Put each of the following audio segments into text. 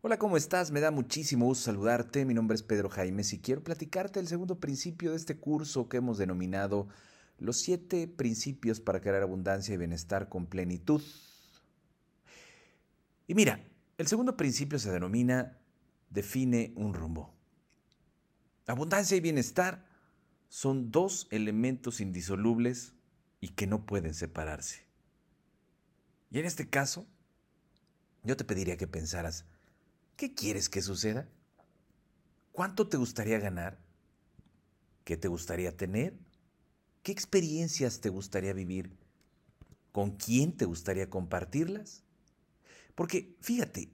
Hola, ¿cómo estás? Me da muchísimo gusto saludarte. Mi nombre es Pedro Jaime y quiero platicarte el segundo principio de este curso que hemos denominado los siete principios para crear abundancia y bienestar con plenitud. Y mira, el segundo principio se denomina define un rumbo. Abundancia y bienestar son dos elementos indisolubles y que no pueden separarse. Y en este caso, yo te pediría que pensaras, ¿qué quieres que suceda? ¿Cuánto te gustaría ganar? ¿Qué te gustaría tener? ¿Qué experiencias te gustaría vivir? ¿Con quién te gustaría compartirlas? Porque fíjate,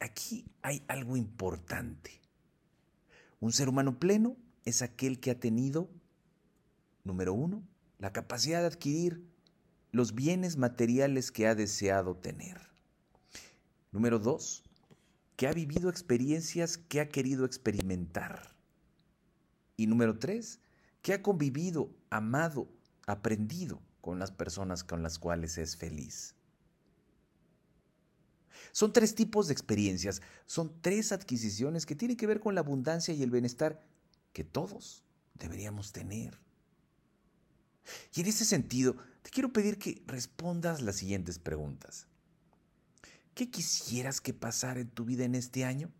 aquí hay algo importante. Un ser humano pleno es aquel que ha tenido, número uno, la capacidad de adquirir los bienes materiales que ha deseado tener. Número dos, que ha vivido experiencias que ha querido experimentar. Y número tres, que ha convivido, amado, aprendido con las personas con las cuales es feliz. Son tres tipos de experiencias, son tres adquisiciones que tienen que ver con la abundancia y el bienestar que todos deberíamos tener. Y en ese sentido, te quiero pedir que respondas las siguientes preguntas. ¿Qué quisieras que pasara en tu vida en este año?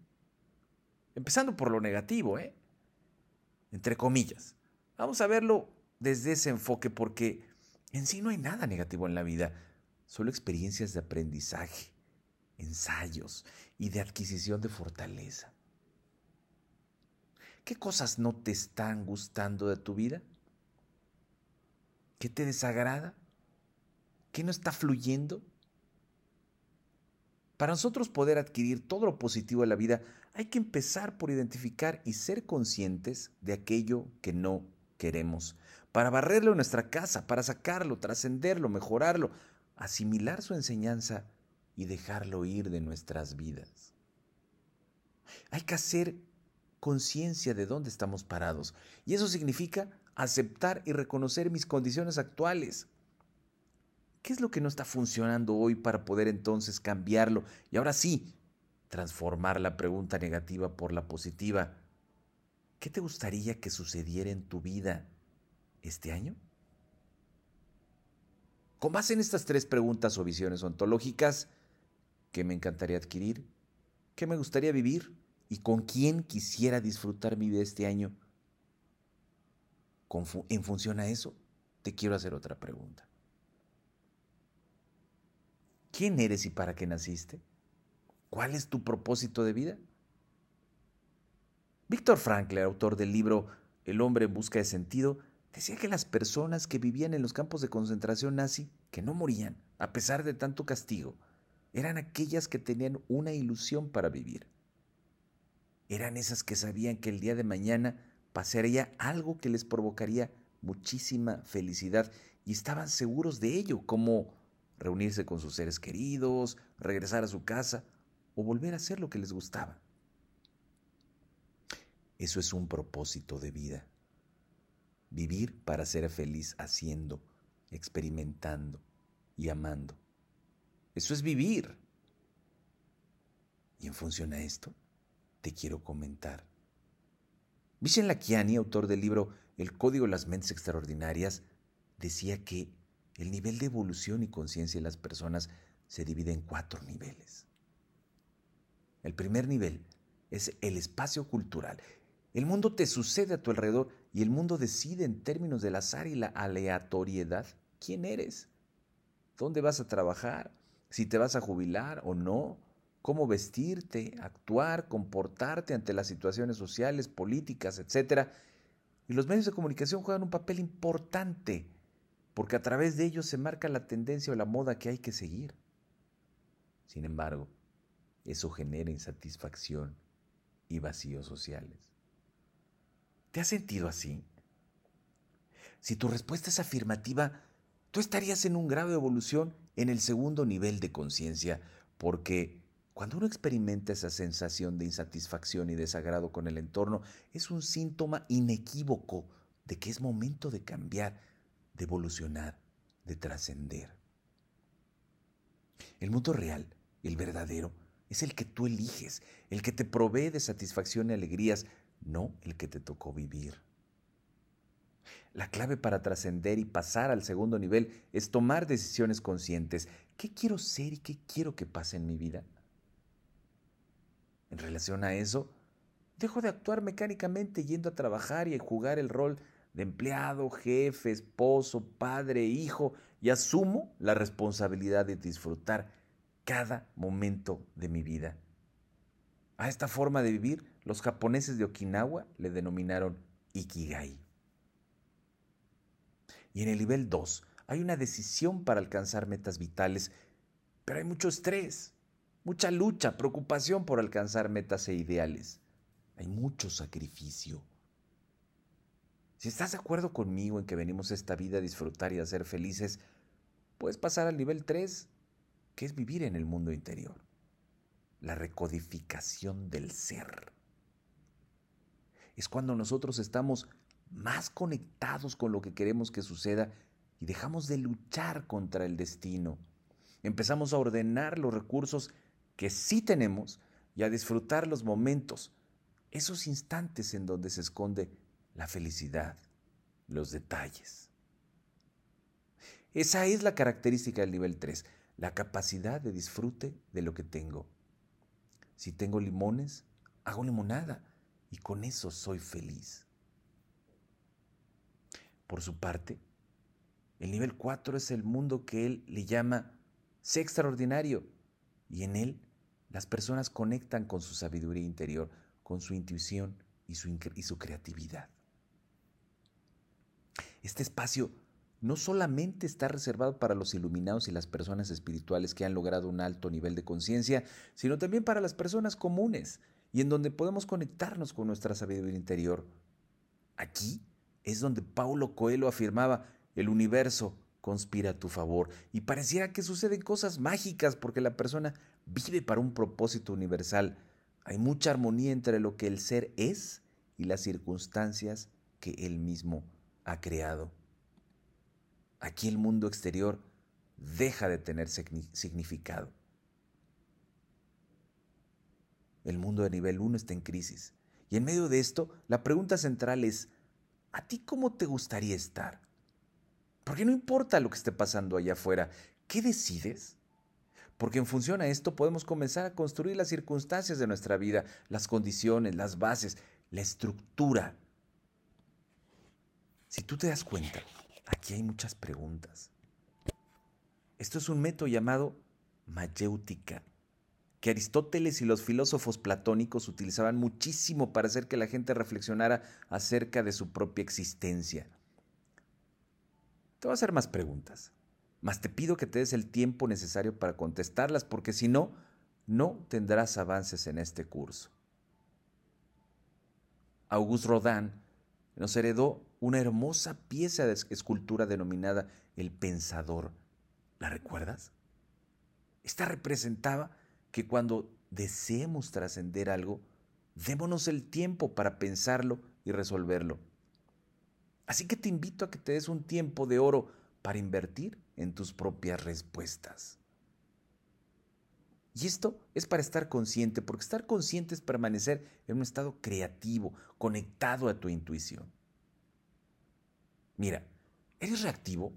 Empezando por lo negativo, ¿eh? Entre comillas. Vamos a verlo desde ese enfoque porque en sí no hay nada negativo en la vida, solo experiencias de aprendizaje, ensayos y de adquisición de fortaleza. ¿Qué cosas no te están gustando de tu vida? ¿Qué te desagrada? ¿Qué no está fluyendo? Para nosotros poder adquirir todo lo positivo de la vida, hay que empezar por identificar y ser conscientes de aquello que no queremos, para barrerlo en nuestra casa, para sacarlo, trascenderlo, mejorarlo, asimilar su enseñanza y dejarlo ir de nuestras vidas. Hay que hacer conciencia de dónde estamos parados y eso significa aceptar y reconocer mis condiciones actuales. ¿Qué es lo que no está funcionando hoy para poder entonces cambiarlo? Y ahora sí, transformar la pregunta negativa por la positiva. ¿Qué te gustaría que sucediera en tu vida este año? Con base en estas tres preguntas o visiones ontológicas, ¿qué me encantaría adquirir? ¿Qué me gustaría vivir? ¿Y con quién quisiera disfrutar mi vida este año? en función a eso, te quiero hacer otra pregunta. ¿Quién eres y para qué naciste? ¿Cuál es tu propósito de vida? Víctor Frankl, autor del libro El hombre en busca de sentido, decía que las personas que vivían en los campos de concentración nazi, que no morían a pesar de tanto castigo, eran aquellas que tenían una ilusión para vivir. Eran esas que sabían que el día de mañana pasaría algo que les provocaría muchísima felicidad y estaban seguros de ello, como reunirse con sus seres queridos, regresar a su casa o volver a hacer lo que les gustaba. Eso es un propósito de vida. Vivir para ser feliz haciendo, experimentando y amando. Eso es vivir. Y en función a esto, te quiero comentar Vishen Lakiani, autor del libro El Código de las Mentes Extraordinarias, decía que el nivel de evolución y conciencia de las personas se divide en cuatro niveles. El primer nivel es el espacio cultural. El mundo te sucede a tu alrededor y el mundo decide en términos del azar y la aleatoriedad quién eres, dónde vas a trabajar, si te vas a jubilar o no, cómo vestirte, actuar, comportarte ante las situaciones sociales, políticas, etc. Y los medios de comunicación juegan un papel importante, porque a través de ellos se marca la tendencia o la moda que hay que seguir. Sin embargo, eso genera insatisfacción y vacíos sociales. ¿Te has sentido así? Si tu respuesta es afirmativa, tú estarías en un grado de evolución en el segundo nivel de conciencia, porque cuando uno experimenta esa sensación de insatisfacción y desagrado con el entorno, es un síntoma inequívoco de que es momento de cambiar, de evolucionar, de trascender. El mundo real, el verdadero, es el que tú eliges, el que te provee de satisfacción y alegrías, no el que te tocó vivir. La clave para trascender y pasar al segundo nivel es tomar decisiones conscientes. ¿Qué quiero ser y qué quiero que pase en mi vida? En relación a eso, dejo de actuar mecánicamente yendo a trabajar y a jugar el rol de empleado, jefe, esposo, padre, hijo y asumo la responsabilidad de disfrutar cada momento de mi vida. A esta forma de vivir, los japoneses de Okinawa le denominaron Ikigai. Y en el nivel 2 hay una decisión para alcanzar metas vitales, pero hay mucho estrés, mucha lucha, preocupación por alcanzar metas e ideales. Hay mucho sacrificio. Si estás de acuerdo conmigo en que venimos esta vida a disfrutar y a ser felices, puedes pasar al nivel 3, que es vivir en el mundo interior. La recodificación del ser. Es cuando nosotros estamos más conectados con lo que queremos que suceda y dejamos de luchar contra el destino. Empezamos a ordenar los recursos que sí tenemos y a disfrutar los momentos, esos instantes en donde se esconde la felicidad, los detalles. Esa es la característica del nivel 3, la capacidad de disfrute de lo que tengo. Si tengo limones, hago limonada y con eso soy feliz. Por su parte, el nivel 4 es el mundo que él le llama sé extraordinario y en él las personas conectan con su sabiduría interior, con su intuición y su, y su creatividad. Este espacio no solamente está reservado para los iluminados y las personas espirituales que han logrado un alto nivel de conciencia, sino también para las personas comunes y en donde podemos conectarnos con nuestra sabiduría interior. Aquí es donde Paulo Coelho afirmaba, el universo conspira a tu favor y pareciera que suceden cosas mágicas porque la persona vive para un propósito universal. Hay mucha armonía entre lo que el ser es y las circunstancias que él mismo ha creado. Aquí el mundo exterior deja de tener significado. El mundo de nivel 1 está en crisis. Y en medio de esto, la pregunta central es, ¿A ti cómo te gustaría estar? Porque no importa lo que esté pasando allá afuera, ¿qué decides? Porque en función a esto podemos comenzar a construir las circunstancias de nuestra vida, las condiciones, las bases, la estructura. Si tú te das cuenta, aquí hay muchas preguntas. Esto es un método llamado mayéutica que Aristóteles y los filósofos platónicos utilizaban muchísimo para hacer que la gente reflexionara acerca de su propia existencia. Te voy a hacer más preguntas, mas te pido que te des el tiempo necesario para contestarlas, porque si no, no tendrás avances en este curso. Auguste Rodin nos heredó una hermosa pieza de escultura denominada El Pensador. ¿La recuerdas? Esta representaba que cuando deseemos trascender algo, démonos el tiempo para pensarlo y resolverlo. Así que te invito a que te des un tiempo de oro para invertir en tus propias respuestas. Y esto es para estar consciente, porque estar consciente es permanecer en un estado creativo, conectado a tu intuición. Mira, ¿eres reactivo,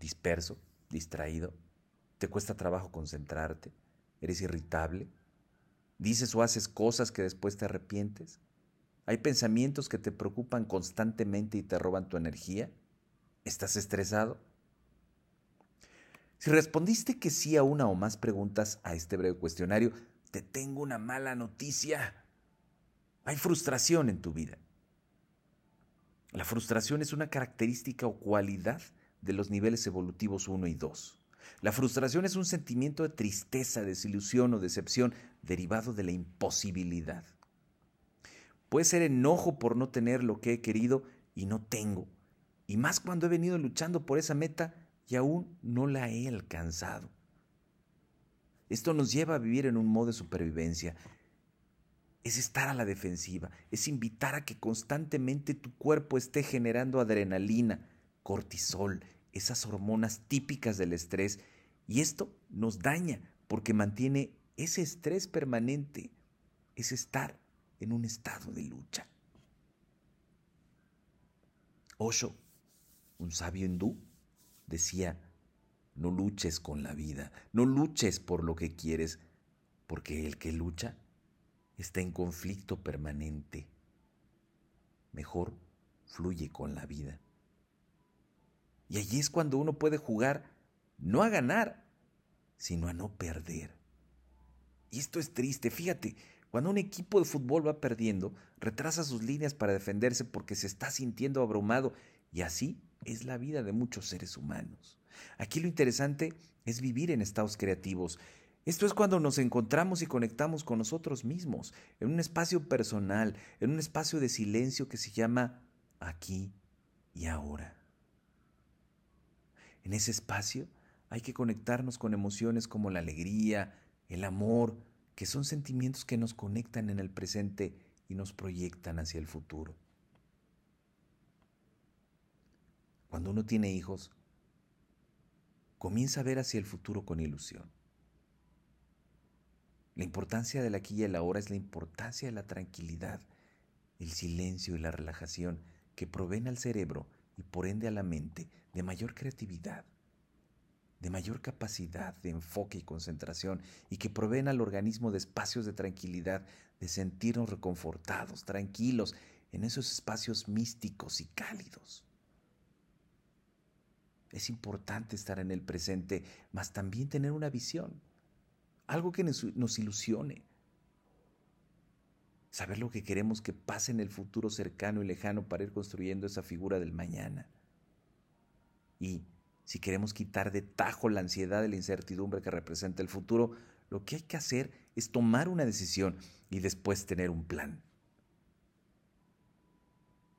disperso, distraído? ¿Te cuesta trabajo concentrarte? ¿Eres irritable? ¿Dices o haces cosas que después te arrepientes? ¿Hay pensamientos que te preocupan constantemente y te roban tu energía? ¿Estás estresado? Si respondiste que sí a una o más preguntas a este breve cuestionario, te tengo una mala noticia. Hay frustración en tu vida. La frustración es una característica o cualidad de los niveles evolutivos 1 y 2. La frustración es un sentimiento de tristeza, desilusión o decepción derivado de la imposibilidad. Puede ser enojo por no tener lo que he querido y no tengo. Y más cuando he venido luchando por esa meta y aún no la he alcanzado. Esto nos lleva a vivir en un modo de supervivencia. Es estar a la defensiva, es invitar a que constantemente tu cuerpo esté generando adrenalina, cortisol esas hormonas típicas del estrés y esto nos daña porque mantiene ese estrés permanente es estar en un estado de lucha. Osho, un sabio hindú, decía, no luches con la vida, no luches por lo que quieres, porque el que lucha está en conflicto permanente. Mejor fluye con la vida. Y allí es cuando uno puede jugar no a ganar, sino a no perder. Y esto es triste, fíjate, cuando un equipo de fútbol va perdiendo, retrasa sus líneas para defenderse porque se está sintiendo abrumado y así es la vida de muchos seres humanos. Aquí lo interesante es vivir en estados creativos. Esto es cuando nos encontramos y conectamos con nosotros mismos, en un espacio personal, en un espacio de silencio que se llama aquí y ahora. En ese espacio hay que conectarnos con emociones como la alegría, el amor, que son sentimientos que nos conectan en el presente y nos proyectan hacia el futuro. Cuando uno tiene hijos, comienza a ver hacia el futuro con ilusión. La importancia del aquí y el ahora es la importancia de la tranquilidad, el silencio y la relajación que proveen al cerebro y por ende a la mente de mayor creatividad, de mayor capacidad de enfoque y concentración y que proveen al organismo de espacios de tranquilidad, de sentirnos reconfortados, tranquilos, en esos espacios místicos y cálidos. Es importante estar en el presente, mas también tener una visión, algo que nos, ilusione. Saber lo que queremos que pase en el futuro cercano y lejano para ir construyendo esa figura del mañana. Y si queremos quitar de tajo la ansiedad y la incertidumbre que representa el futuro, lo que hay que hacer es tomar una decisión y después tener un plan.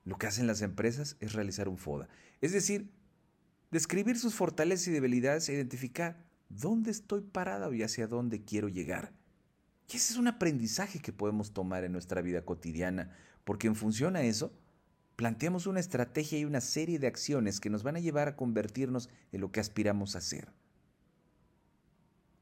Lo que hacen las empresas es realizar un FODA, es decir, describir sus fortalezas y debilidades e identificar dónde estoy parado y hacia dónde quiero llegar. Y ese es un aprendizaje que podemos tomar en nuestra vida cotidiana, porque en función a eso planteamos una estrategia y una serie de acciones que nos van a llevar a convertirnos en lo que aspiramos a ser.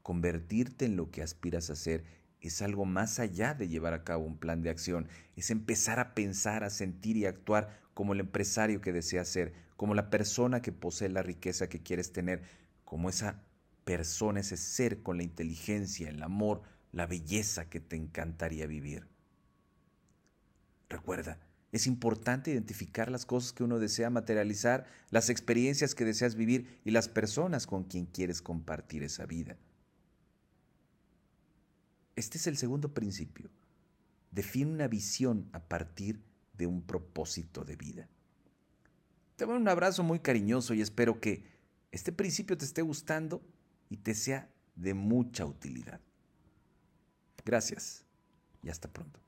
Convertirte en lo que aspiras a ser es algo más allá de llevar a cabo un plan de acción, es empezar a pensar, a sentir y actuar como el empresario que deseas ser, como la persona que posee la riqueza que quieres tener, como esa persona, ese ser con la inteligencia, el amor, la belleza que te encantaría vivir. Recuerda, es importante identificar las cosas que uno desea materializar, las experiencias que deseas vivir y las personas con quien quieres compartir esa vida. Este es el segundo principio. Define una visión a partir de un propósito de vida. Te doy un abrazo muy cariñoso y espero que este principio te esté gustando y te sea de mucha utilidad. Gracias y hasta pronto.